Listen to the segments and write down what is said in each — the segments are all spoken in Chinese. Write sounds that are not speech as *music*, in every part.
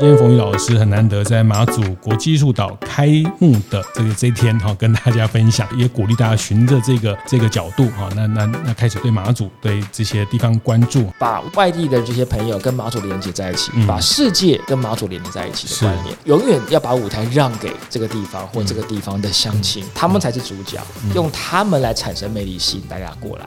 今天冯宇老师很难得在马祖国际艺术岛开幕的这个这一天哈，跟大家分享，也鼓励大家循着这个这个角度哈，那那那开始对马祖对这些地方关注，把外地的这些朋友跟马祖连接在一起，把世界跟马祖连接在一起的观念，永远要把舞台让给这个地方或这个地方的乡亲，他们才是主角，用他们来产生魅力，吸引大家过来。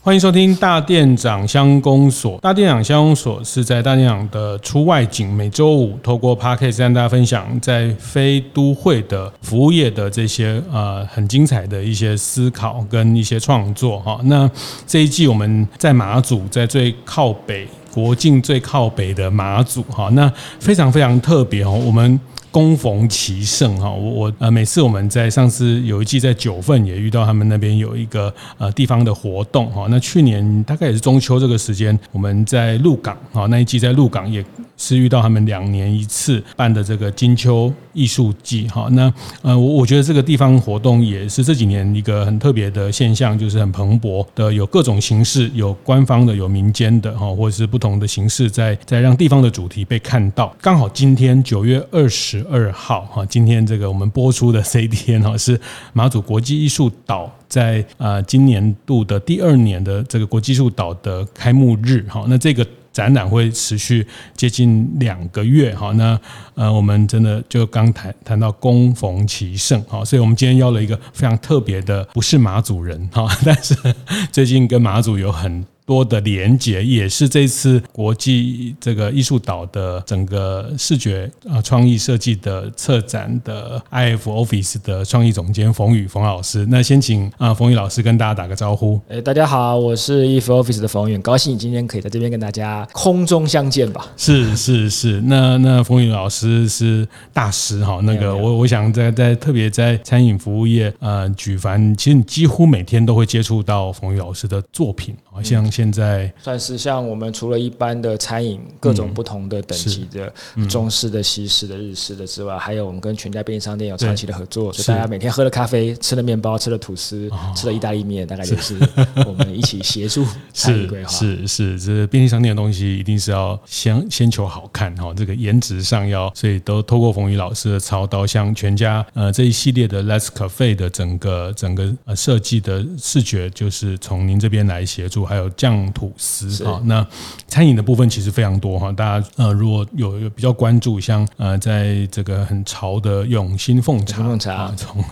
欢迎收听大店长乡公所。大店长乡公所是在大店长的出外景，每周五透过 Podcast 跟大家分享在非都会的服务业的这些呃很精彩的一些思考跟一些创作哈。那这一季我们在马祖，在最靠北国境最靠北的马祖哈，那非常非常特别哦，我们。恭逢其盛哈，我我呃每次我们在上次有一季在九份也遇到他们那边有一个呃地方的活动哈，那去年大概也是中秋这个时间，我们在鹿港哈，那一季在鹿港也是遇到他们两年一次办的这个金秋艺术季哈，那呃我我觉得这个地方活动也是这几年一个很特别的现象，就是很蓬勃的有各种形式，有官方的，有民间的哈，或者是不同的形式在在让地方的主题被看到。刚好今天九月二十。二号哈，今天这个我们播出的这一天哈，是马祖国际艺术岛在呃今年度的第二年的这个国际艺术岛的开幕日哈。那这个展览会持续接近两个月哈。那呃，我们真的就刚谈谈到攻逢其胜哈，所以我们今天邀了一个非常特别的，不是马祖人哈，*laughs* 但是最近跟马祖有很多的连接，也是这次国际这个艺术岛的整个视觉啊创意设计的策展的 IF Office 的创意总监冯宇冯老师。那先请啊冯宇老师跟大家打个招呼。哎，大家好，我是 IF Office 的冯宇，高兴今天可以在这边跟大家空中相见吧。是是是，那那冯宇老师是大师哈。那个我我想在在特别在餐饮服务业呃举凡，其实你几乎每天都会接触到冯宇老师的作品，好像。现在算是像我们除了一般的餐饮，各种不同的等级的中式的、西式的、日式的之外，还有我们跟全家便利商店有长期的合作，所以大家每天喝了咖啡、吃了面包、吃了吐司、吃了意大利面，大概就是我们一起协助餐饮规划。是是，这便利商店的东西一定是要先先求好看哈，这个颜值上要，所以都透过冯宇老师的操刀，像全家呃这一系列的 Let's Cafe 的整个整个呃设计的视觉，就是从您这边来协助，还有。酱吐司哈，那餐饮的部分其实非常多哈。大家呃，如果有有比较关注，像呃，在这个很潮的永兴凤茶，凤茶从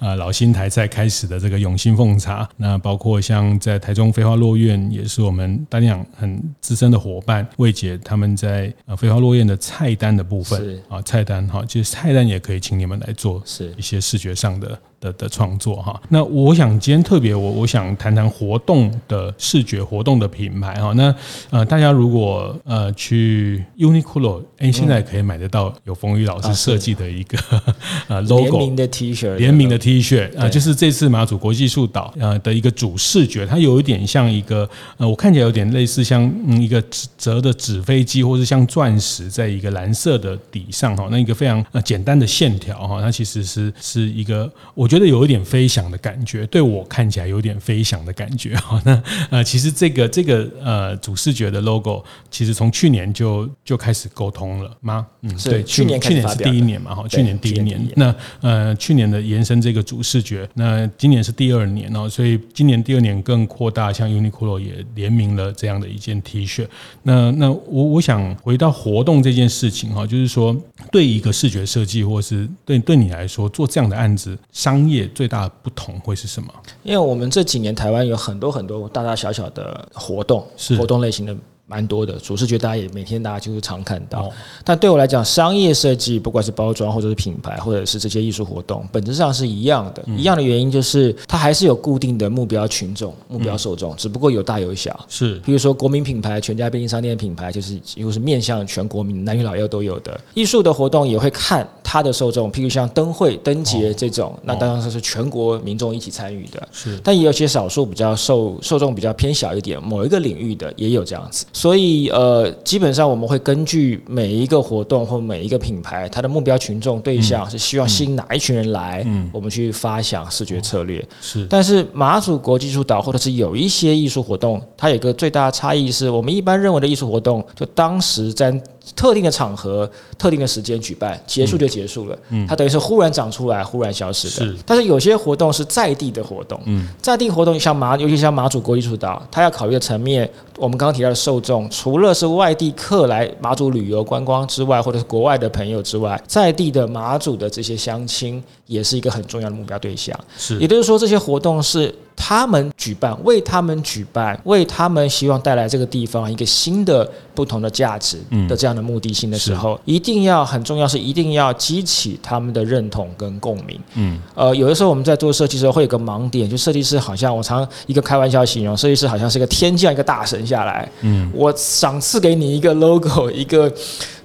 呃老新台菜开始的这个永兴凤茶，那包括像在台中飞花落苑，也是我们大店长很资深的伙伴魏姐他们在呃飞花落苑的菜单的部分啊，菜单哈，其实菜单也可以请你们来做是一些视觉上的。的的创作哈，那我想今天特别我我想谈谈活动的视觉活动的品牌哈，那呃大家如果呃去 Uniqlo，哎现在可以买得到有冯宇老师设计的一个 *laughs* 呃 logo 联名的 T 恤，联名的 T 恤啊，就是这次马祖国际艺术岛呃的一个主视觉，它有一点像一个呃我看起来有点类似像一个折的纸飞机，或是像钻石在一个蓝色的底上哈，那一个非常呃简单的线条哈，它其实是是一个我。觉得有一点飞翔的感觉，对我看起来有点飞翔的感觉 *laughs* 哈。那呃，其实这个这个呃主视觉的 logo，其实从去年就就开始沟通了吗？嗯，对，去年去年是第一年嘛哈，去年第一年。那呃，去年的延伸这个主视觉，那今年是第二年哦，所以今年第二年更扩大，像 Uniqlo 也联名了这样的一件 T 恤。那那我我想回到活动这件事情哈，就是说对一个视觉设计，或是对对你来说做这样的案子商。商业最大的不同会是什么？因为我们这几年台湾有很多很多大大小小的活动，是活动类型的。蛮多的主视觉，大家也每天大家就是常看到。但对我来讲，商业设计不管是包装或者是品牌，或者是这些艺术活动，本质上是一样的。一样的原因就是它还是有固定的目标群众、目标受众，只不过有大有小。是，比如说国民品牌，全家便利商店品牌，就是几乎是面向全国民，男女老幼都有的。艺术的活动也会看。他的受众，譬如像灯会、灯节这种，那当然是全国民众一起参与的。是，但也有些少数比较受受众比较偏小一点，某一个领域的也有这样子。所以呃，基本上我们会根据每一个活动或每一个品牌，它的目标群众对象是希望吸引哪一群人来，嗯，我们去发想视觉策略。是，但是马祖国际艺术岛或者是有一些艺术活动，它有一个最大的差异是我们一般认为的艺术活动，就当时在。特定的场合、特定的时间举办，结束就结束了。嗯，它等于是忽然长出来，忽然消失的。是，但是有些活动是在地的活动。嗯，在地活动像马，尤其像马祖国际艺术岛，它要考虑的层面，我们刚刚提到的受众，除了是外地客来马祖旅游观光之外，或者是国外的朋友之外，在地的马祖的这些乡亲，也是一个很重要的目标对象。是，也就是说，这些活动是。他们举办，为他们举办，为他们希望带来这个地方一个新的、不同的价值的这样的目的性的时候，嗯、一定要很重要，是一定要激起他们的认同跟共鸣。嗯，呃，有的时候我们在做设计的时候会有个盲点，就设计师好像我常一个开玩笑形容，设计师好像是一个天降一个大神下来，嗯，我赏赐给你一个 logo，一个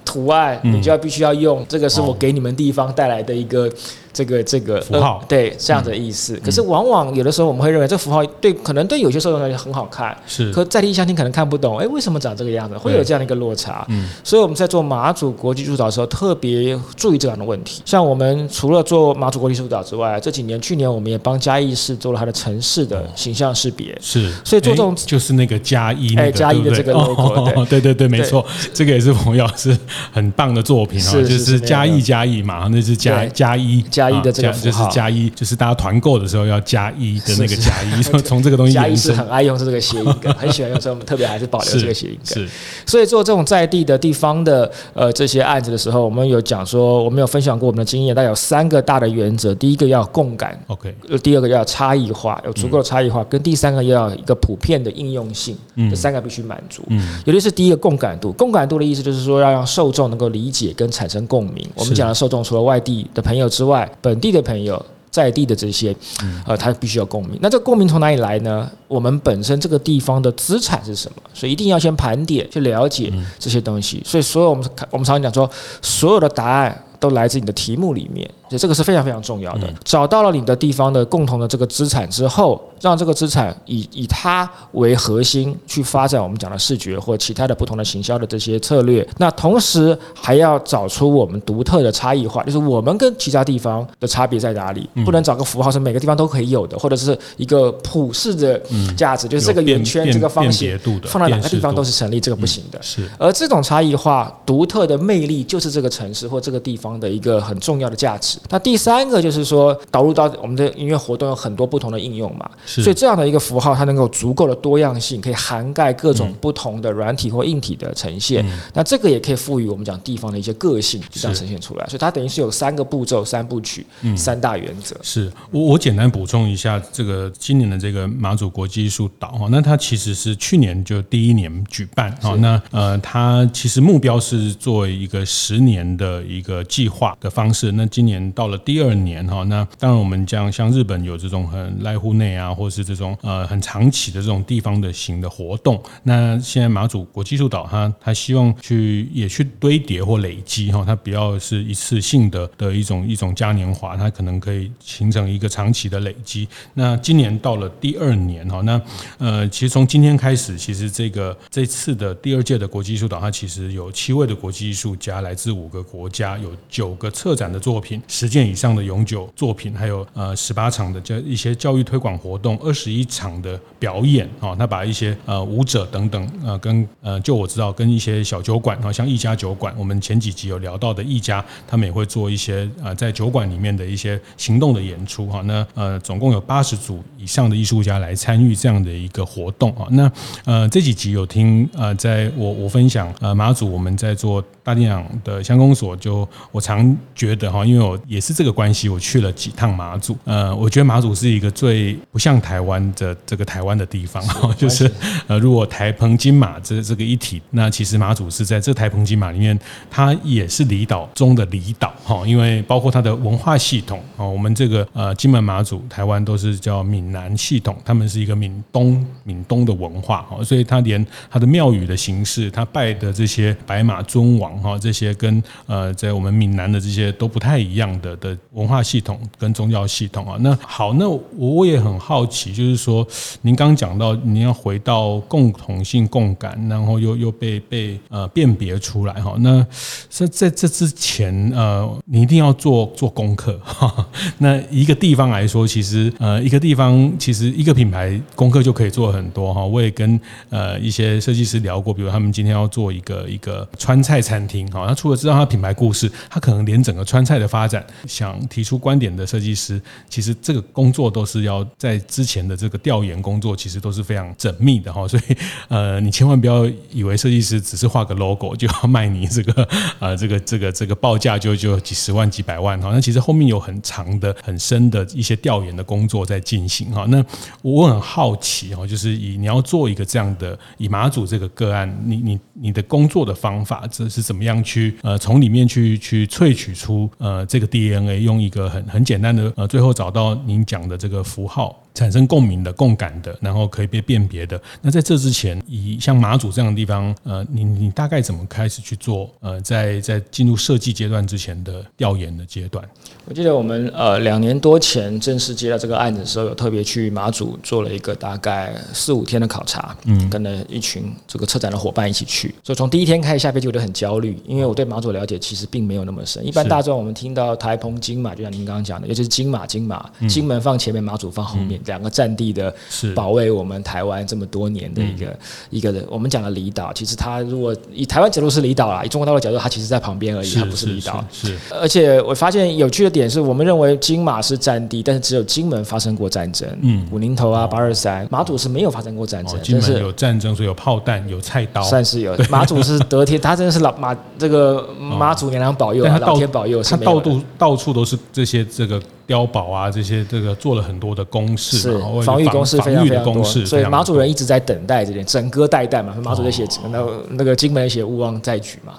图案，你就要必须要用，这个是我给你们地方带来的一个。这个这个符号，呃、对这样的意思，嗯、可是往往有的时候我们会认为这符号对可能对有些受众来讲很好看，是，可在地相亲可能看不懂，哎，为什么长这个样子？会有这样的一个落差。嗯，所以我们在做马祖国际艺术岛的时候，特别注意这样的问题。像我们除了做马祖国际艺术岛之外，这几年去年我们也帮嘉义市做了它的城市的形象识别，是，所以做这种就是那个嘉义，哎，嘉义的这个 logo，对。对对，没错，这个也是冯老师很棒的作品啊，就是嘉义嘉义嘛，那是嘉嘉义。嘉义的这个符号。加一就是大家团购的时候要加一的那个加一，*laughs* 从从这个东西。加一是很爱用这个谐音梗，很喜欢用，所以我们特别还是保留这个谐音梗。是，所以做这种在地的地方的呃这些案子的时候，我们有讲说，我们有分享过我们的经验，但有三个大的原则：第一个要共感，OK；第二个要差异化，有足够的差异化；跟第三个要一个普遍的应用性，这三个必须满足。嗯，尤其是第一个共感度，共感度的意思就是说要让受众能够理解跟产生共鸣。我们讲的受众除了外地的朋友之外，本地的朋友。在地的这些，呃，他必须要共鸣。那这个共鸣从哪里来呢？我们本身这个地方的资产是什么？所以一定要先盘点，去了解这些东西。所以，所有我们我们常常讲说，所有的答案都来自你的题目里面。所以这个是非常非常重要的。找到了你的地方的共同的这个资产之后，让这个资产以以它为核心去发展我们讲的视觉或其他的不同的行销的这些策略。那同时还要找出我们独特的差异化，就是我们跟其他地方的差别在哪里？不能找个符号是每个地方都可以有的，或者是一个普世的价值，就是这个圆圈、这个方形放到哪个地方都是成立，这个不行的。是。而这种差异化、独特的魅力，就是这个城市或这个地方的一个很重要的价值。那第三个就是说，导入到我们的音乐活动有很多不同的应用嘛，所以这样的一个符号，它能够足够的多样性，可以涵盖各种不同的软体或硬体的呈现。那这个也可以赋予我们讲地方的一些个性，就这样呈现出来。所以它等于是有三个步骤、三部曲、嗯三大原则。是我我简单补充一下，这个今年的这个马祖国际艺术岛哈，那它其实是去年就第一年举办啊，那呃，它其实目标是作为一个十年的一个计划的方式，那今年到了。第二年哈，那当然我们讲像日本有这种很濑户内啊，或是这种呃很长期的这种地方的型的活动。那现在马祖国际艺术岛，它它希望去也去堆叠或累积哈，它比较是一次性的的一种一种嘉年华，它可能可以形成一个长期的累积。那今年到了第二年哈，那呃其实从今天开始，其实这个这次的第二届的国际艺术岛，它其实有七位的国际艺术家来自五个国家，有九个策展的作品，十件以上的永久作品，还有呃十八场的教一些教育推广活动，二十一场的表演啊，他把一些呃舞者等等呃跟呃就我知道跟一些小酒馆啊，像一家酒馆，我们前几集有聊到的一家，他们也会做一些呃在酒馆里面的一些行动的演出哈。那呃总共有八十组以上的艺术家来参与这样的一个活动啊。那呃这几集有听呃在我我分享呃马祖我们在做大电影的乡公所，就我常觉得哈，因为我也是。这个关系，我去了几趟马祖，呃，我觉得马祖是一个最不像像台湾的这个台湾的地方，*laughs* 就是呃，如果台澎金马这这个一体，那其实马祖是在这台澎金马里面，它也是离岛中的离岛哈，因为包括它的文化系统啊，我们这个呃金门马祖台湾都是叫闽南系统，他们是一个闽东闽东的文化哈，所以它连它的庙宇的形式，它拜的这些白马尊王哈，这些跟呃在我们闽南的这些都不太一样的的文化系统跟宗教系统啊。那好，那我也很好奇，就是说您刚讲到您要回到共同性共感，然后又又被被呃辨别出来哈。那在在这之前呃，你一定要做做功课哈。*laughs* 那一个地方来说，其实呃一个地方其实一个品牌功课就可以做很多哈。我也跟呃一些设计师聊过，比如他们今天要做一个一个川菜餐厅哈，他除了知道他品牌故事，他可能连整个川菜的发展，想提出观点的设计师，其实这个工作都是要在之前的这个调研工作，其实都是非常缜密的哈。*laughs* 所以呃，你千万不要以为设计师只是画个 logo 就要卖你这个 *laughs* 呃这个这个这个报价就就几十万几百万哈。那其实后面有很长的很深的一些调研的工作在进行哈。那我很好奇哈，就是以你要做一个这样的以马祖这个个案，你你你的工作的方法这是怎么样去呃从里面去去萃取出呃这个 DNA，用一个很很简单的呃最后找到您讲的这个符号。产生共鸣的、共感的，然后可以被辨别的。那在这之前，以像马祖这样的地方，呃，你你大概怎么开始去做？呃，在在进入设计阶段之前的调研的阶段。我记得我们呃两年多前正式接到这个案子的时候，有特别去马祖做了一个大概四五天的考察，嗯，跟了一群这个策展的伙伴一起去。所以从第一天开始下飞机，我就很焦虑，因为我对马祖了解其实并没有那么深。一般大众我们听到台澎金马，就像您刚刚讲的，尤其是金马金马，金门放前面，马祖放后面。两个战地的保卫我们台湾这么多年的一个一个人，我们讲的离岛，其实它如果以台湾角度是离岛啦，以中国大陆角度，它其实在旁边而已，它不是离岛。是，而且我发现有趣的点是，我们认为金马是战地，但是只有金门发生过战争。嗯，武宁头啊，八二三，马祖是没有发生过战争。金门有战争，所以有炮弹，有菜刀，算是有。马祖是得天，*laughs* 他真的是老马这个妈祖娘娘保佑，老天保佑，他到处到处都是这些这个。碉堡啊，这些这个做了很多的攻势，是防御工事非常非常多，所以马主人一直在等待这点，整戈待旦嘛。马主在写那那个金门写勿忘在举嘛，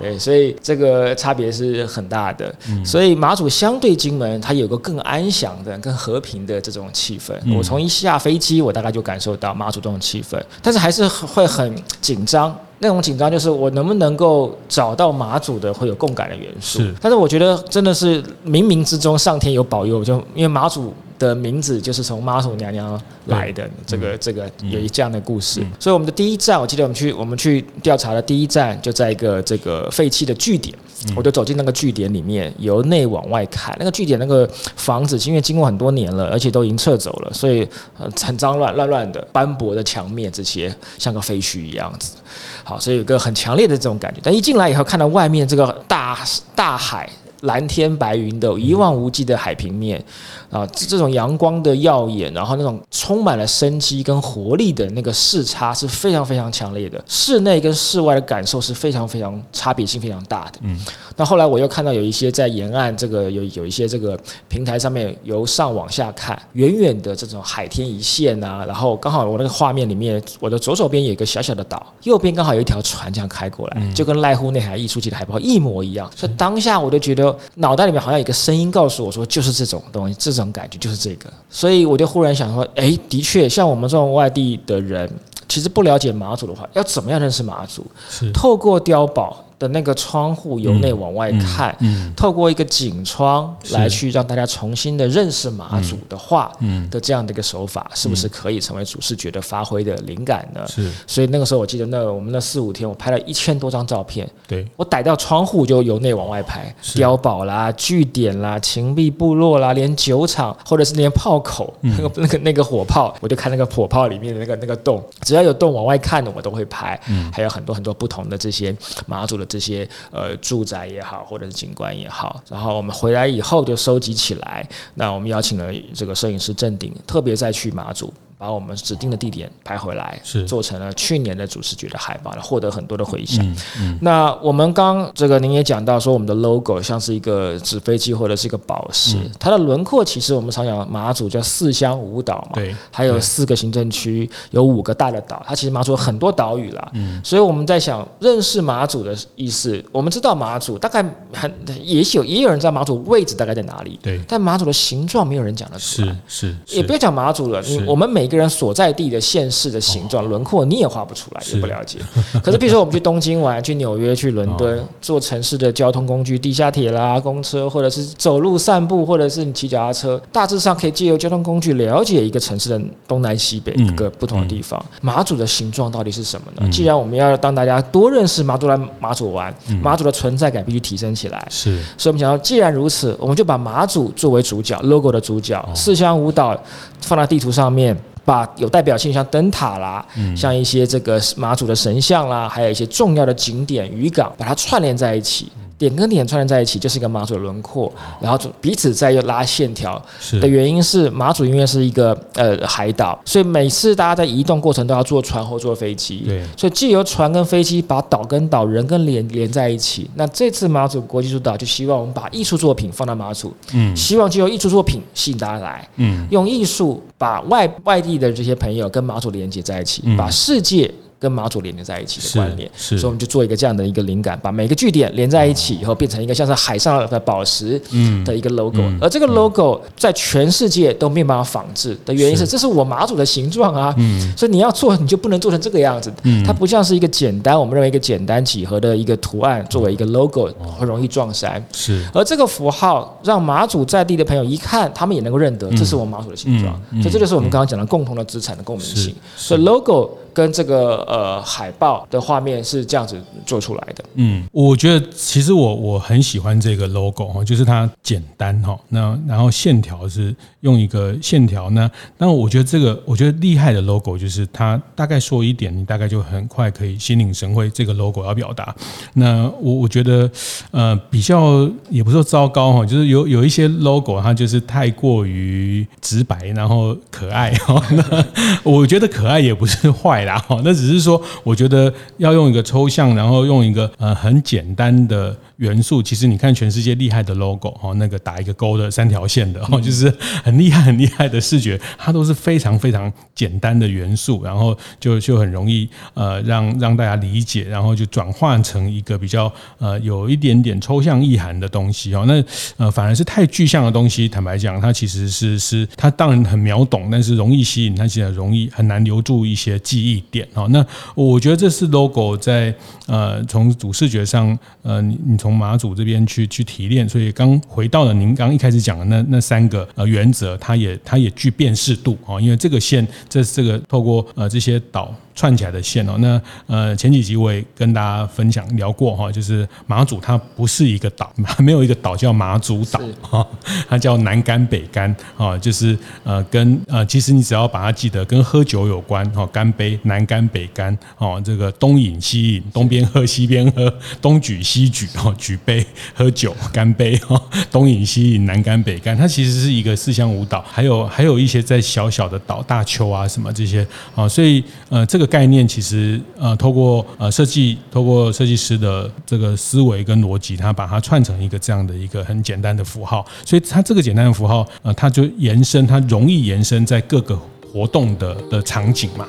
对，所以这个差别是很大的。所以马祖相对金门，它有个更安详的、更和平的这种气氛。我从一下飞机，我大概就感受到马祖这种气氛，但是还是会很紧张。那种紧张就是我能不能够找到马祖的会有共感的元素，是，但是我觉得真的是冥冥之中上天有保佑，就因为马祖的名字就是从妈祖娘娘来的，这个这个有一这样的故事，所以我们的第一站，我记得我们去我们去调查的第一站就在一个这个废弃的据点，我就走进那个据点里面，由内往外看，那个据点那个房子因为经过很多年了，而且都已经撤走了，所以很脏乱乱乱的斑驳的墙面这些像个废墟一样子。好，所以有个很强烈的这种感觉。但一进来以后，看到外面这个大大海，蓝天白云的一望无际的海平面。啊，这种阳光的耀眼，然后那种充满了生机跟活力的那个视差是非常非常强烈的，室内跟室外的感受是非常非常差别性非常大的。嗯，那后来我又看到有一些在沿岸这个有有一些这个平台上面由上往下看，远远的这种海天一线啊，然后刚好我那个画面里面，我的左手边有一个小小的岛，右边刚好有一条船这样开过来，就跟濑户内海溢出去的海报一模一样。所以当下我就觉得脑袋里面好像有一个声音告诉我说，就是这种东西，这种。感觉就是这个，所以我就忽然想说，哎，的确，像我们这种外地的人，其实不了解马祖的话，要怎么样认识马祖？是透过碉堡。的那个窗户由内往外看，嗯嗯、透过一个景窗来去让大家重新的认识马祖的话，的这样的一个手法，是不是可以成为主视觉的发挥的灵感呢？是，所以那个时候我记得那我们那四五天，我拍了一千多张照片。对，我逮到窗户就由内往外拍，碉堡啦、据点啦、秦壁部落啦，连酒厂或者是连炮口，那个那个那个火炮，我就看那个火炮里面的那个那个洞，只要有洞往外看的，我都会拍。嗯，还有很多很多不同的这些马祖的。这些呃住宅也好，或者是景观也好，然后我们回来以后就收集起来。那我们邀请了这个摄影师郑鼎，特别再去马祖把我们指定的地点拍回来，是。做成了去年的主视觉的海报，获得很多的回响。嗯嗯、那我们刚这个您也讲到说，我们的 logo 像是一个纸飞机或者是一个宝石，嗯、它的轮廓其实我们常讲马祖叫四乡五岛嘛，对，还有四个行政区，有五个大的岛，它其实马祖有很多岛屿啦。嗯，所以我们在想认识马祖的意思，我们知道马祖大概很也许有也有人知道马祖位置大概在哪里，对，但马祖的形状没有人讲得出来，是是，也不要讲马祖了，你我们每。一个人所在地的县市的形状轮廓，你也画不出来，也不了解。*laughs* 可是，比如说我们去东京玩，去纽约、去伦敦，*laughs* 坐城市的交通工具，地下铁啦、公车，或者是走路散步，或者是你骑脚踏车，大致上可以借由交通工具了解一个城市的东南西北各个不同的地方。马祖的形状到底是什么呢？既然我们要让大家多认识马祖来马祖玩，马祖的存在感必须提升起来。是，所以我们想要，既然如此，我们就把马祖作为主角，logo 的主角，四乡舞蹈放在地图上面。把有代表性，像灯塔啦，嗯、像一些这个马祖的神像啦，还有一些重要的景点渔港，把它串联在一起。点跟点串联在一起，就是一个马祖的轮廓，然后彼此再又拉线条。的原因是马祖因为是一个呃海岛，所以每次大家在移动过程都要坐船或坐飞机。对，所以既由船跟飞机把岛跟岛人跟连连在一起。那这次马祖国际主岛就希望我们把艺术作品放到马祖，嗯，希望就由艺术作品吸引大家来，嗯，用艺术把外外地的这些朋友跟马祖连接在一起，嗯、把世界。跟马祖连接在一起的观念，所以我们就做一个这样的一个灵感，把每个据点连在一起以后，变成一个像是海上的宝石的一个 logo。而这个 logo 在全世界都没有办法仿制的原因是，这是我马祖的形状啊。所以你要做，你就不能做成这个样子。它不像是一个简单，我们认为一个简单几何的一个图案作为一个 logo，很容易撞衫。是。而这个符号让马祖在地的朋友一看，他们也能够认得，这是我们马祖的形状。所以这就是我们刚刚讲的共同的资产的共鸣性。所以 logo。跟这个呃海报的画面是这样子做出来的。嗯，我觉得其实我我很喜欢这个 logo 哈，就是它简单哈，那然后线条是用一个线条呢。那我觉得这个我觉得厉害的 logo 就是它大概说一点，你大概就很快可以心领神会这个 logo 要表达。那我我觉得呃比较也不是说糟糕哈，就是有有一些 logo 它就是太过于直白，然后可爱哈。那 *laughs* 我觉得可爱也不是坏。那只是说，我觉得要用一个抽象，然后用一个呃很简单的。元素其实你看全世界厉害的 logo 哈，那个打一个勾的三条线的哈，就是很厉害很厉害的视觉，它都是非常非常简单的元素，然后就就很容易呃让让大家理解，然后就转换成一个比较呃有一点点抽象意涵的东西哦。那呃反而是太具象的东西，坦白讲，它其实是是它当然很秒懂，但是容易吸引，它其实容易很难留住一些记忆点哦。那我觉得这是 logo 在呃从主视觉上呃你你从从马祖这边去去提炼，所以刚回到了您刚一开始讲的那那三个呃原则，它也它也具辨识度啊，因为这个线这这个透过呃这些岛。串起来的线哦，那呃前几集我也跟大家分享聊过哈，就是马祖它不是一个岛，*laughs* 没有一个岛叫马祖岛哈，它叫南干北干啊，就是呃跟呃其实你只要把它记得跟喝酒有关哈，干杯南干北干哦，这个东饮西饮，东边喝西边喝，东举西举哦，举杯喝酒干杯哈，东饮西饮南干北干，它其实是一个四乡五岛，还有还有一些在小小的岛大丘啊什么这些啊，所以呃这这个。概念其实呃，透过呃设计，透过设计师的这个思维跟逻辑，他把它串成一个这样的一个很简单的符号，所以它这个简单的符号，呃，它就延伸，它容易延伸在各个活动的的场景嘛。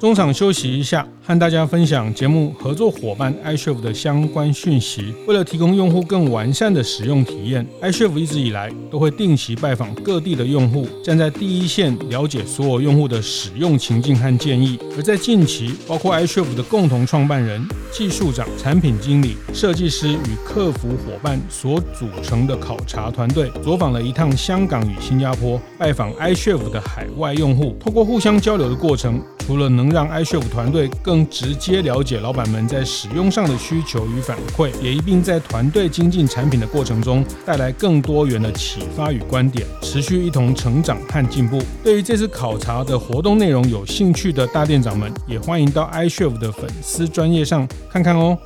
中场休息一下。和大家分享节目合作伙伴 iCHEF 的相关讯息。为了提供用户更完善的使用体验，iCHEF 一直以来都会定期拜访各地的用户，站在第一线了解所有用户的使用情境和建议。而在近期，包括 iCHEF 的共同创办人、技术长、产品经理、设计师与客服伙伴所组成的考察团队，走访了一趟香港与新加坡，拜访 iCHEF 的海外用户。透过互相交流的过程，除了能让 iCHEF 团队更更直接了解老板们在使用上的需求与反馈，也一并在团队精进产品的过程中带来更多元的启发与观点，持续一同成长和进步。对于这次考察的活动内容有兴趣的大店长们，也欢迎到 iCHEF 的粉丝专业上看看哦。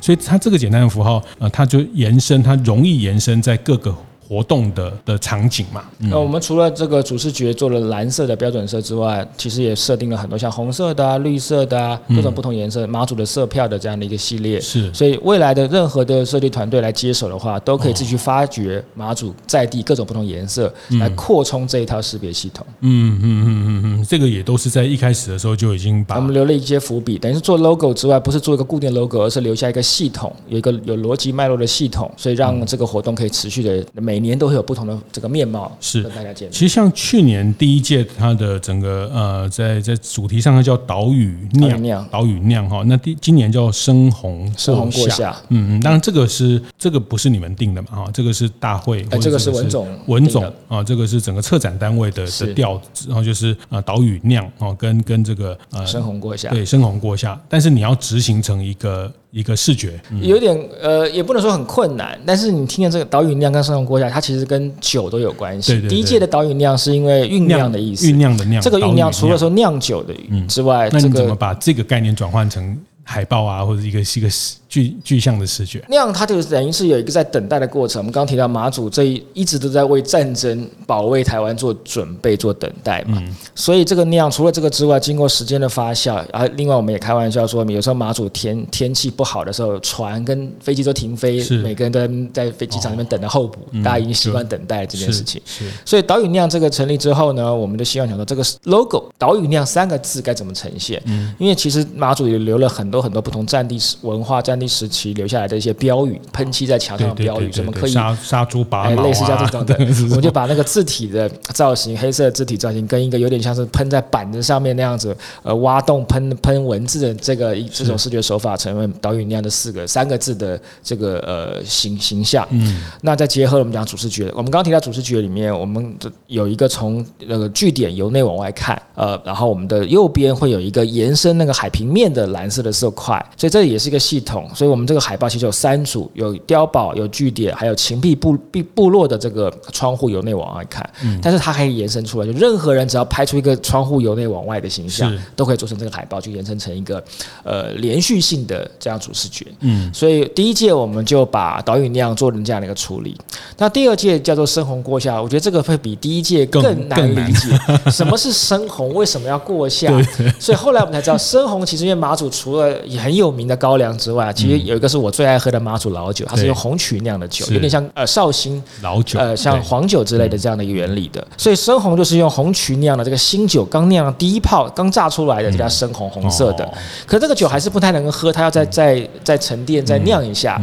所以它这个简单的符号，呃，它就延伸，它容易延伸在各个。活动的的场景嘛。那、嗯、我们除了这个主视觉做了蓝色的标准色之外，其实也设定了很多像红色的啊、绿色的啊，各种不同颜色马祖的色票的这样的一个系列。是，所以未来的任何的设计团队来接手的话，都可以自己去发掘马祖在地各种不同颜色，来扩充这一套识别系统。嗯嗯嗯嗯嗯，这个也都是在一开始的时候就已经把我们留了一些伏笔，等于是做 logo 之外，不是做一个固定 logo，而是留下一个系统，有一个有逻辑脉络的系统，所以让这个活动可以持续的每年都会有不同的这个面貌，是。跟大家见面。其实像去年第一届它的整个呃，在在主题上它叫岛屿酿岛屿酿。哈，那第今年叫深红深红过夏，嗯嗯，当然这个是这个不是你们定的嘛哈，这个是大会，哎，这个是文总文总啊，这个是整个策展单位的的调子，然后就是呃岛屿酿哦，跟跟这个呃深红过夏，对深红过夏，但是你要执行成一个。一个视觉、嗯、有点呃，也不能说很困难，但是你听见这个岛屿酿跟深红过夏，它其实跟酒都有关系。对对对，第一届的岛屿酿是因为酝酿的意思，酝酿的酿。这个酝酿除了说酿酒的之外，那你怎么把这个概念转换成海报啊，或者一个一个具具象的视觉，那样它就等于是有一个在等待的过程。我们刚刚提到马祖这一一直都在为战争保卫台湾做准备、做等待嘛。嗯、所以这个那样除了这个之外，经过时间的发酵，啊，另外我们也开玩笑说，有时候马祖天天气不好的时候，船跟飞机都停飞，每个人都在在飞机场里面等着候补，哦、大家已经习惯等待这件事情。所以岛屿酿这个成立之后呢，我们就希望想说这个 logo“ 岛屿酿”三个字该怎么呈现？嗯，因为其实马祖也留了很多很多不同战地文化、战地。时期留下来的一些标语，喷漆在墙上的标语，什么可以杀杀猪拔毛啊？类似像这种的，*laughs* 我们就把那个字体的造型，黑色的字体造型，跟一个有点像是喷在板子上面那样子，呃，挖洞喷喷文字的这个这种视觉手法，成为岛屿那样的四个三个字的这个呃形形象。嗯，那再结合我们讲主视觉，我们刚刚提到主视觉里面，我们有一个从那个据点由内往外看，呃，然后我们的右边会有一个延伸那个海平面的蓝色的色块，所以这也是一个系统。所以，我们这个海报其实有三组，有碉堡、有据点，还有秦壁部部部落的这个窗户由内往外看。嗯，但是它可以延伸出来，就任何人只要拍出一个窗户由内往外的形象，都可以做成这个海报，就延伸成一个呃连续性的这样主视觉。嗯，所以第一届我们就把岛屿酿做成这样的一个处理。那第二届叫做深红过夏，我觉得这个会比第一届更难理解。*laughs* 什么是深红？为什么要过夏？所以后来我们才知道，深红其实因为马祖除了也很有名的高粱之外，其实有一个。是我最爱喝的马祖老酒，它是用红曲酿的酒，有点像呃绍兴老酒，呃像黄酒之类的这样的一个原理的。所以深红就是用红曲酿的这个新酒，刚酿第一泡刚榨出来的，叫深红，红色的。可这个酒还是不太能够喝，它要再再再沉淀，再酿一下，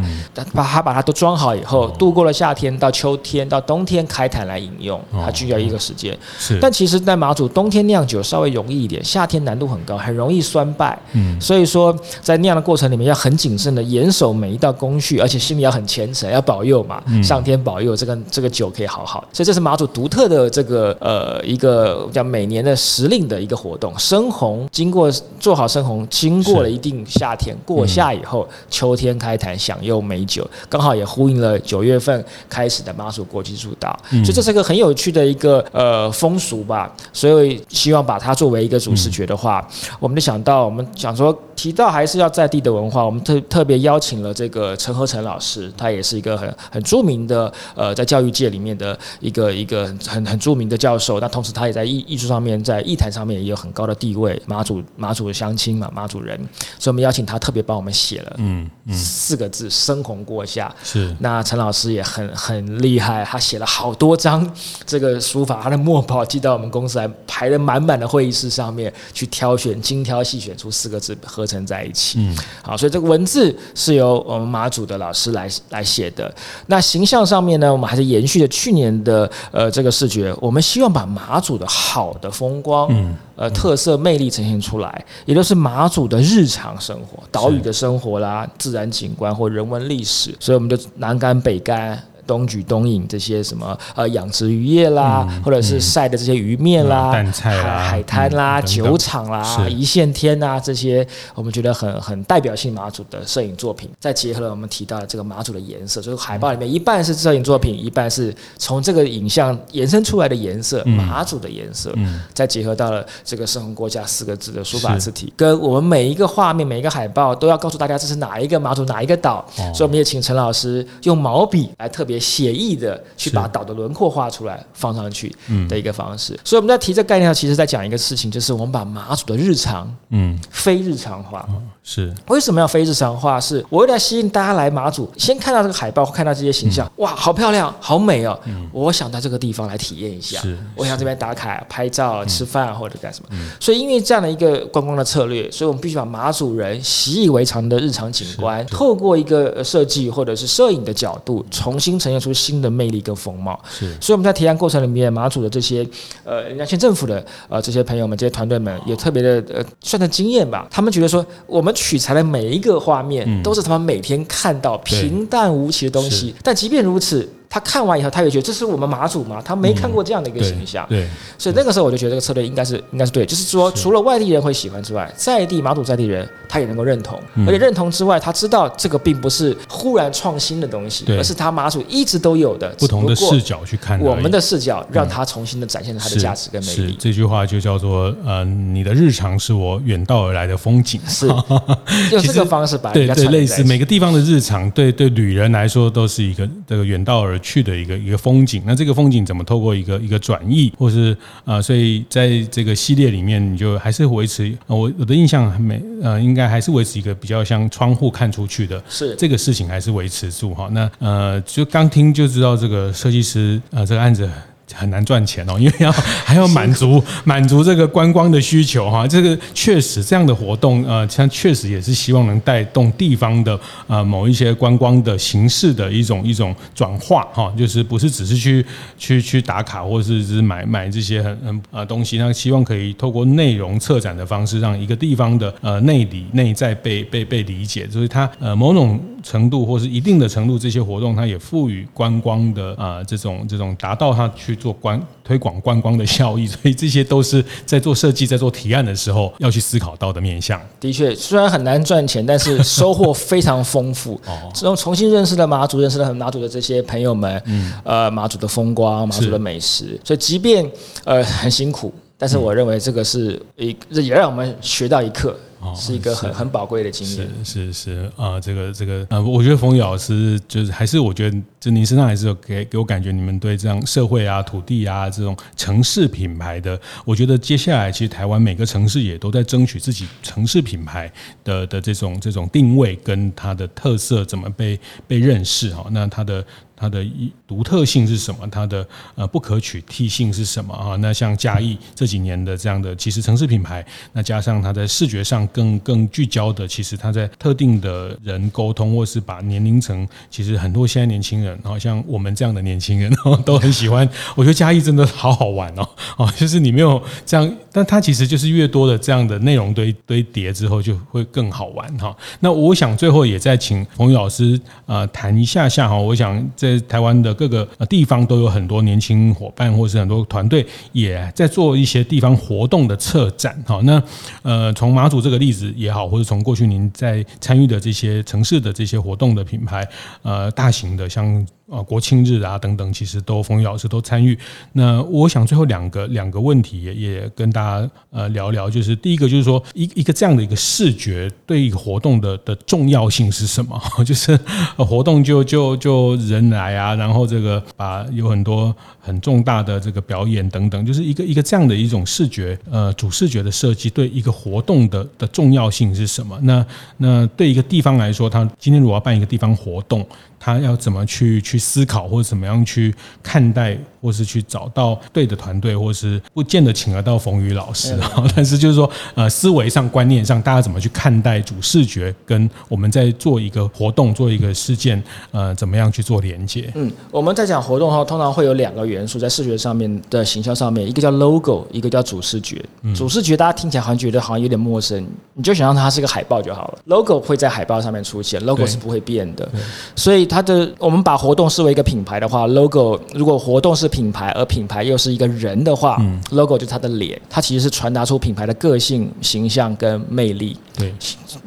把它把它都装好以后，度过了夏天到秋天到冬天开坛来饮用，它需要一个时间。是，但其实，在马祖冬天酿酒稍微容易一点，夏天难度很高，很容易酸败。嗯，所以说在酿的过程里面要很谨慎的严守每一道工序，而且心里要很虔诚，要保佑嘛，上天保佑这个这个酒可以好好。所以这是马祖独特的这个呃一个叫每年的时令的一个活动。生红经过做好生红，经过了一定夏天过夏以后，秋天开坛享用美酒，刚好也呼应了九月份开始的马祖国际树岛。所以这是一个很有趣的一个呃风俗吧。所以希望把它作为一个主视觉的话，我们就想到我们想说提到还是要在地的文化，我们特特别邀请了这。个陈和成老师，他也是一个很很著名的呃，在教育界里面的一个一个很很著名的教授。那同时，他也在艺艺术上面，在艺坛上面也有很高的地位。马祖马祖的乡亲嘛，马祖人，所以我们邀请他特别帮我们写了嗯嗯。四个字“深红过夏”。是。那陈老师也很很厉害，他写了好多张这个书法，他的墨宝寄到我们公司来，排得满满的会议室上面去挑选，精挑细选出四个字合成在一起。嗯，好，所以这个文字是由。我们马祖的老师来来写的，那形象上面呢，我们还是延续了去年的呃这个视觉，我们希望把马祖的好的风光，嗯，呃特色魅力呈现出来，也就是马祖的日常生活、岛屿的生活啦、自然景观或人文历史，所以我们就南干北干。东莒东引这些什么呃养殖渔业啦，嗯、或者是晒的这些鱼面啦、淡菜啦、海海滩啦、嗯、酒厂啦、一线天啊这些，我们觉得很很代表性马祖的摄影作品，再结合了我们提到的这个马祖的颜色，所以海报里面一半是摄影作品，一半是从这个影像延伸出来的颜色，嗯、马祖的颜色，嗯、再结合到了这个“深红国家”四个字的书法字体，跟我们每一个画面、每一个海报都要告诉大家这是哪一个马祖哪一个岛，哦、所以我们也请陈老师用毛笔来特别。别写意的去把岛的轮廓画出来放上去的一个方式。所以我们在提这个概念上，其实在讲一个事情，就是我们把马祖的日常，嗯，非日常化。是为什么要非日常化？是我为了吸引大家来马祖，先看到这个海报，看到这些形象，哇，好漂亮，好美哦！我想到这个地方来体验一下，我想这边打卡、拍照、吃饭或者干什么。所以因为这样的一个观光的策略，所以我们必须把马祖人习以为常的日常景观，透过一个设计或者是摄影的角度，重新呈现出新的魅力跟风貌。是，所以我们在提案过程里面，马祖的这些呃，人家县政府的呃这些朋友们、这些团队们，也特别的呃，算是经验吧。他们觉得说，我们取材的每一个画面，都是他们每天看到平淡无奇的东西，但即便如此。他看完以后，他也觉得这是我们马祖嘛？他没看过这样的一个形象，嗯、对，对，所以那个时候我就觉得这个策略应该是应该是对，就是说除了外地人会喜欢之外，在地马祖在地人他也能够认同，嗯、而且认同之外，他知道这个并不是忽然创新的东西，而是他马祖一直都有的不同的视角去看，我们的视角让他重新的展现他的价值跟魅力。这句话就叫做呃，你的日常是我远道而来的风景，是。*laughs* 用这个方式把对对类似每个地方的日常，对对旅人来说都是一个这个远道而去的一个一个。风景，那这个风景怎么透过一个一个转译，或是啊、呃，所以在这个系列里面，你就还是维持我我的印象很美，呃，应该还是维持一个比较像窗户看出去的，是这个事情还是维持住哈。那呃，就刚听就知道这个设计师啊、呃，这个案子。很难赚钱哦，*laughs* 因为要 *laughs* 还要满足满足这个观光的需求哈。这个确实这样的活动，呃，像确实也是希望能带动地方的呃某一些观光的形式的一种一种转化哈，就是不是只是去去去打卡或者是只是买买这些很很呃东西，那希望可以透过内容策展的方式，让一个地方的呃内里内在被被被理解，就是它呃某种程度或是一定的程度，这些活动它也赋予观光的啊、呃、这种这种达到它去。做观推广观光的效益，所以这些都是在做设计、在做提案的时候要去思考到的面向。的确，虽然很难赚钱，但是收获非常丰富。*laughs* 哦，这种重新认识了马祖，认识了马祖的这些朋友们，嗯，呃，马祖的风光、马祖的美食，所以即便呃很辛苦，但是我认为这个是一也让我们学到一课。是一个很很宝贵的经验，是是是啊，这个这个呃，我觉得冯宇老师就是还是我觉得，就您身上还是有给给我感觉，你们对这样社会啊、土地啊这种城市品牌的，我觉得接下来其实台湾每个城市也都在争取自己城市品牌的的这种这种定位跟它的特色怎么被被认识哈，那它的。它的一独特性是什么？它的呃不可取替性是什么啊？那像嘉义这几年的这样的，其实城市品牌，那加上它在视觉上更更聚焦的，其实他在特定的人沟通，或是把年龄层，其实很多现在年轻人，好像我们这样的年轻人 *laughs* 都很喜欢。我觉得嘉义真的好好玩哦，哦，就是你没有这样，但它其实就是越多的这样的内容堆堆叠之后，就会更好玩哈。那我想最后也再请冯宇老师呃谈一下下哈，我想在。台湾的各个地方都有很多年轻伙伴，或是很多团队也在做一些地方活动的策展。哈，那呃，从马祖这个例子也好，或者从过去您在参与的这些城市的这些活动的品牌，呃，大型的像。啊，国庆日啊等等，其实都冯宇老师都参与。那我想最后两个两个问题也也跟大家呃聊聊，就是第一个就是说一一个这样的一个视觉对一个活动的的重要性是什么？*laughs* 就是活动就就就人来啊，然后这个把有很多很重大的这个表演等等，就是一个一个这样的一种视觉呃主视觉的设计对一个活动的的重要性是什么？那那对一个地方来说，他今天如果要办一个地方活动。他要怎么去去思考，或者怎么样去看待，或是去找到对的团队，或是不见得请得到冯宇老师啊。*laughs* 但是就是说，呃，思维上、观念上，大家怎么去看待主视觉，跟我们在做一个活动、做一个事件，呃，怎么样去做连接？嗯，我们在讲活动的话，通常会有两个元素在视觉上面的行销上面，一个叫 logo，一个叫主视觉。主视觉大家听起来好像觉得好像有点陌生，你就想象它是个海报就好了。logo 会在海报上面出现，logo 是不会变的，所以。它的我们把活动视为一个品牌的话，logo 如果活动是品牌，而品牌又是一个人的话，嗯，logo 就是他的脸，它其实是传达出品牌的个性、形象跟魅力。对，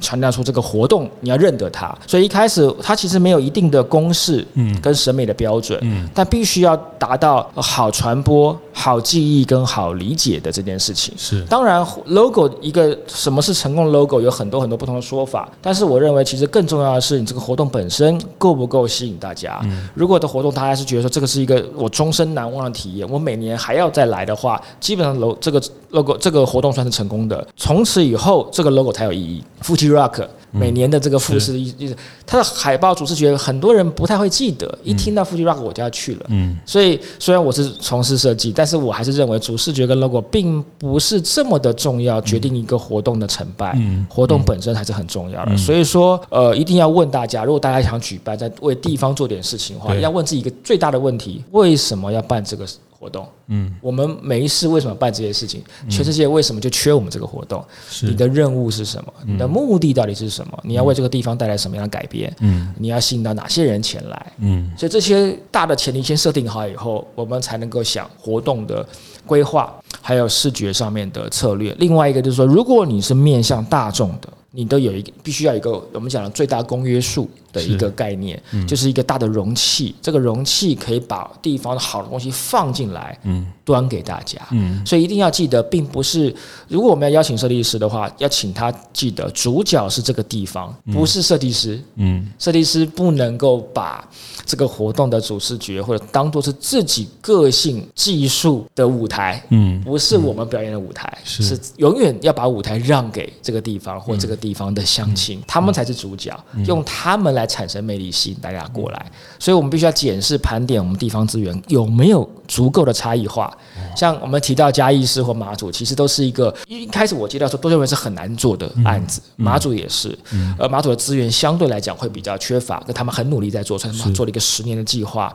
传达出这个活动你要认得它。所以一开始它其实没有一定的公式，嗯，跟审美的标准，嗯，但必须要达到好传播。好记忆跟好理解的这件事情。是，当然 logo 一个什么是成功 logo 有很多很多不同的说法，但是我认为其实更重要的是你这个活动本身够不够吸引大家。嗯，如果的活动大家是觉得说这个是一个我终身难忘的体验，我每年还要再来的话，基本上楼这个 logo 这个活动算是成功的。从此以后，这个 logo 才有意义。夫妻 rock。每年的这个富士意意思，它的海报主视觉很多人不太会记得，一听到 Fuji Rock 我就要去了。嗯，所以虽然我是从事设计，但是我还是认为主视觉跟 logo 并不是这么的重要，决定一个活动的成败。嗯，活动本身还是很重要的。所以说，呃，一定要问大家，如果大家想举办，在为地方做点事情的话，要问自己一个最大的问题：为什么要办这个？活动，嗯，我们每一次为什么办这些事情？全世界为什么就缺我们这个活动？你的任务是什么？你的目的到底是什么？你要为这个地方带来什么样的改变？嗯，你要吸引到哪些人前来？嗯，所以这些大的前提先设定好以后，我们才能够想活动的规划，还有视觉上面的策略。另外一个就是说，如果你是面向大众的。你都有一个必须要有一个我们讲的最大公约数的一个概念，嗯、就是一个大的容器，这个容器可以把地方的好的东西放进来，嗯，端给大家，嗯，所以一定要记得，并不是如果我们要邀请设计师的话，要请他记得主角是这个地方，不是设计师，嗯，设计师不能够把这个活动的主视觉或者当做是自己个性技术的舞台，嗯，不是我们表演的舞台，是，是。永远要把舞台让给这个地方或这个地方。地方的乡亲，他们才是主角，用他们来产生魅力，吸引大家过来。所以，我们必须要检视、盘点我们地方资源有没有足够的差异化。像我们提到嘉义市或马祖，其实都是一个一开始我接到说都认为是很难做的案子。马祖也是，呃，马祖的资源相对来讲会比较缺乏，那他们很努力在做，所以他们做了一个十年的计划。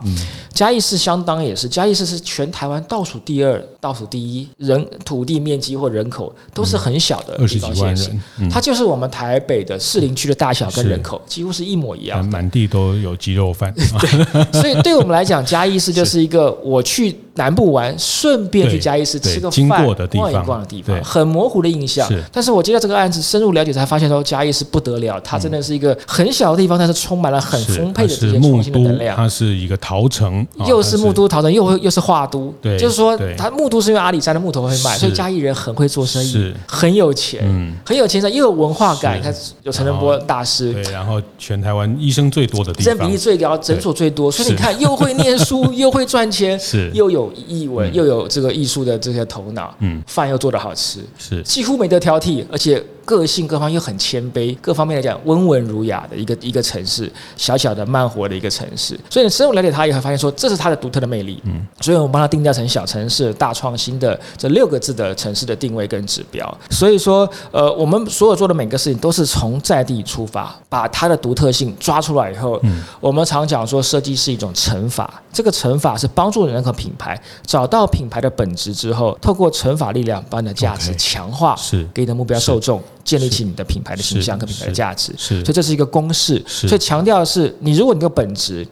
嘉义市相当也是，嘉义市是全台湾倒数第二、倒数第一人土地面积或人口都是很小的地方县市，它就是我们。我们台北的士林区的大小跟人口几乎是一模一样，满地都有鸡肉饭。对，所以对我们来讲，嘉义市就是一个我去南部玩，顺便去嘉义市吃个饭、逛一逛的地方，很模糊的印象。但是我接到这个案子，深入了解才发现说，嘉义市不得了，它真的是一个很小的地方，但是充满了很丰沛的这些创新的能量。它是一个陶城，又是木都陶城，又又是画都。对，就是说，它木都是因为阿里山的木头会卖，所以嘉义人很会做生意，很有钱，很有钱的，又有文化。感，你看有陈仁波大师，对，然后全台湾医生最多的地方，占比例最高，诊所最多，所以你看又会念书，*laughs* 又会赚钱，是。又有艺文，又有这个艺术的这些头脑，嗯，饭又做得好吃，是几乎没得挑剔，而且。个性各方又很谦卑，各方面来讲温文儒雅的一个一个城市，小小的慢活的一个城市，所以你深入了解它，以后发现说这是它的独特的魅力。嗯，所以我们帮它定调成小城市大创新的这六个字的城市的定位跟指标。所以说，呃，我们所有做的每个事情都是从在地出发，把它的独特性抓出来以后，嗯，我们常讲说设计是一种乘法，这个乘法是帮助人和品牌找到品牌的本质之后，透过乘法力量把你的价值强化，是给你的目标受众。建立起你的品牌的形象跟品牌的价值，是。所以这是一个公式。所以强调的是，你如果你的本质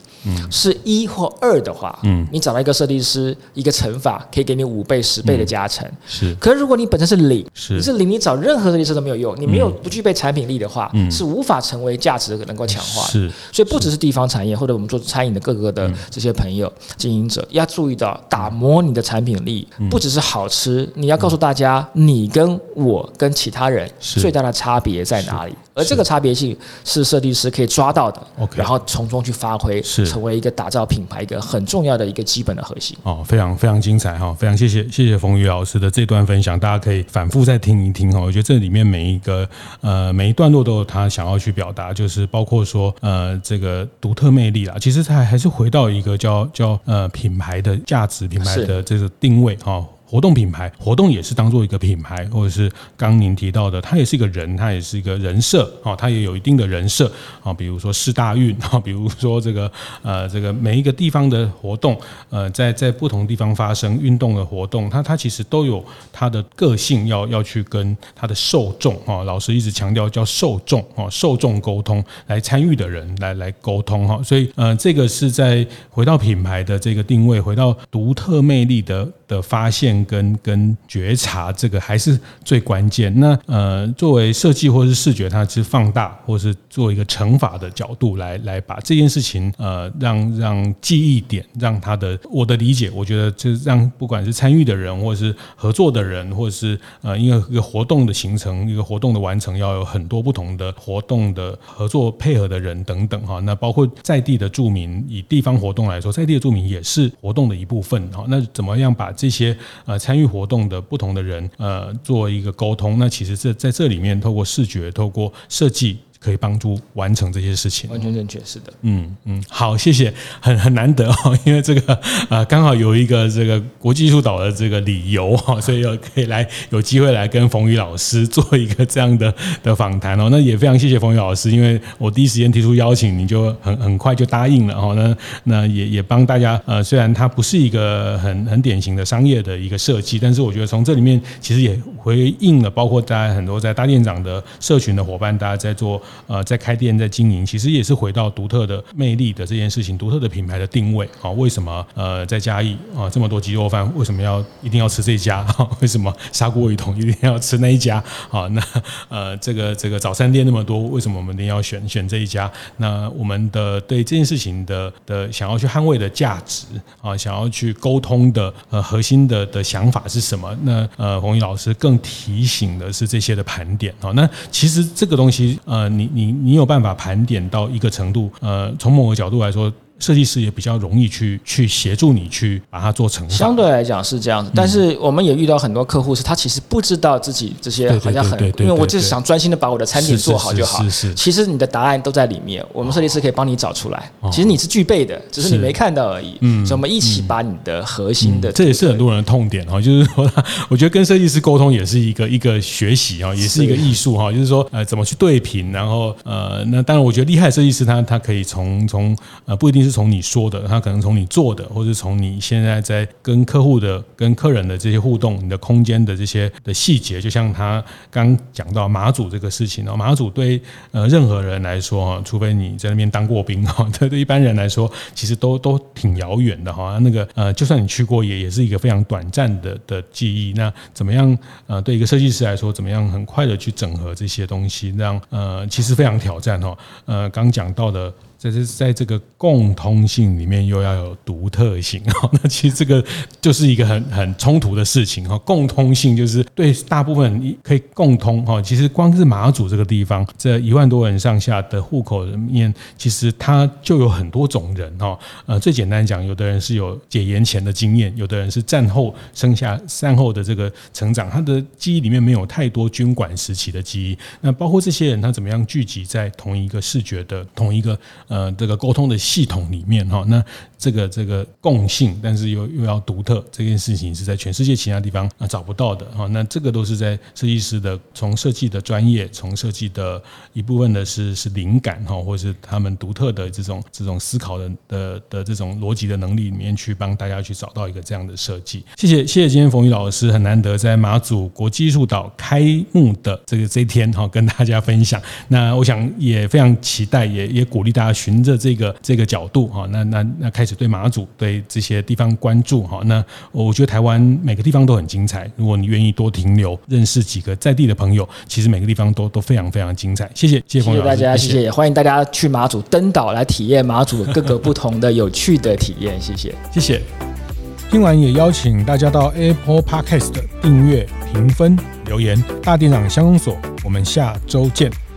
是一或二的话，嗯，你找到一个设计师，一个乘法可以给你五倍、十倍的加成。是，可是如果你本身是零，你是零，你找任何设计师都没有用，你没有不具备产品力的话，是无法成为价值的能够强化的。是，所以不只是地方产业或者我们做餐饮的各个的这些朋友经营者要注意到，打磨你的产品力，不只是好吃，你要告诉大家，你跟我跟其他人最大的差别在哪里？而这个差别性是设计师可以抓到的，OK，然后从中去发挥，是成为一个打造品牌一个很重要的一个基本的核心。哦，非常非常精彩哈，非常谢谢谢谢冯宇老师的这段分享，大家可以反复再听一听哈。我觉得这里面每一个呃每一段落都有他想要去表达，就是包括说呃这个独特魅力啦，其实它还是回到一个叫叫呃品牌的价值、品牌的这个定位哈。活动品牌，活动也是当做一个品牌，或者是刚您提到的，它也是一个人，它也是一个人设，啊，它也有一定的人设，啊，比如说世大运，啊，比如说这个呃，这个每一个地方的活动，呃，在在不同地方发生运动的活动，它它其实都有它的个性要，要去跟它的受众，哈，老师一直强调叫受众，啊，受众沟通来参与的人来来沟通，哈，所以呃，这个是在回到品牌的这个定位，回到独特魅力的。的发现跟跟觉察，这个还是最关键。那呃，作为设计或是视觉，它是放大或是做一个乘法的角度来来把这件事情呃，让让记忆点，让他的我的理解，我觉得就是让不管是参与的人，或者是合作的人，或者是呃，因为一个活动的形成，一个活动的完成，要有很多不同的活动的合作配合的人等等哈。那包括在地的住民，以地方活动来说，在地的住民也是活动的一部分哈。那怎么样把这些呃参与活动的不同的人呃做一个沟通？那其实这在这里面，透过视觉，透过设计。可以帮助完成这些事情，完全正确，是的。嗯嗯，好，谢谢，很很难得哦，*laughs* 因为这个呃刚好有一个这个国际艺术岛的这个理由哈，*laughs* 所以可以来有机会来跟冯宇老师做一个这样的 *laughs* 的访谈哦。那也非常谢谢冯宇老师，因为我第一时间提出邀请，你就很很快就答应了哈。那那也也帮大家呃，虽然它不是一个很很典型的商业的一个设计，但是我觉得从这里面其实也回应了，包括大家很多在大店长的社群的伙伴，大家在做。呃，在开店，在经营，其实也是回到独特的魅力的这件事情，独特的品牌的定位啊。为什么呃，在嘉义啊这么多鸡肉饭，为什么要一定要吃这家？*laughs* 为什么砂锅鱼桶一定要吃那一家？啊，那呃，这个这个早餐店那么多，为什么我们一定要选选这一家？那我们的对这件事情的的想要去捍卫的价值啊，想要去沟通的呃核心的的想法是什么？那呃，冯宇老师更提醒的是这些的盘点啊。那其实这个东西呃，你你你有办法盘点到一个程度，呃，从某个角度来说。设计师也比较容易去去协助你去把它做成。相对来讲是这样子，但是我们也遇到很多客户是他其实不知道自己这些好像很，因为我就是想专心的把我的餐点做好就好。是是。其实你的答案都在里面，我们设计师可以帮你找出来。其实你是具备的，只是你没看到而已。嗯。所以我们一起把你的核心的，这也是很多人的痛点哈，就是说，我觉得跟设计师沟通也是一个一个学习啊，也是一个艺术哈，就是说呃怎么去对频，然后呃那当然我觉得厉害设计师他他可以从从呃不一定是是从你说的。他可能从你做的，或者从你现在在跟客户的、跟客人的这些互动，你的空间的这些的细节，就像他刚讲到马祖这个事情哦，马祖对呃任何人来说，除非你在那边当过兵哈，对对一般人来说，其实都都挺遥远的哈。那个呃，就算你去过，也也是一个非常短暂的的记忆。那怎么样呃，对一个设计师来说，怎么样很快的去整合这些东西，让呃其实非常挑战哈。呃，刚讲到的。在这在这个共通性里面又要有独特性哈，*laughs* 那其实这个就是一个很很冲突的事情哈。共通性就是对大部分人可以共通哈，其实光是马祖这个地方，这一万多人上下的户口里面，其实它就有很多种人哈。呃，最简单讲，有的人是有解严前的经验，有的人是战后生下战后的这个成长，他的记忆里面没有太多军管时期的记忆。那包括这些人，他怎么样聚集在同一个视觉的同一个。呃，这个沟通的系统里面哈，那这个这个共性，但是又又要独特，这件事情是在全世界其他地方啊找不到的哈。那这个都是在设计师的从设计的专业，从设计的一部分的是是灵感哈，或者是他们独特的这种这种思考的的的这种逻辑的能力里面去帮大家去找到一个这样的设计。谢谢谢谢今天冯宇老师，很难得在马祖国际艺术岛开幕的这个这一天哈，跟大家分享。那我想也非常期待，也也鼓励大家。循着这个这个角度哈，那那那开始对马祖对这些地方关注哈，那我觉得台湾每个地方都很精彩。如果你愿意多停留，认识几个在地的朋友，其实每个地方都都非常非常精彩。谢谢，谢谢大家，谢谢，也欢迎大家去马祖登岛来体验马祖各个不同的有趣的体验。谢谢，谢谢。听完也邀请大家到 Apple Podcast 订阅、评分、留言。大店长相公所，我们下周见。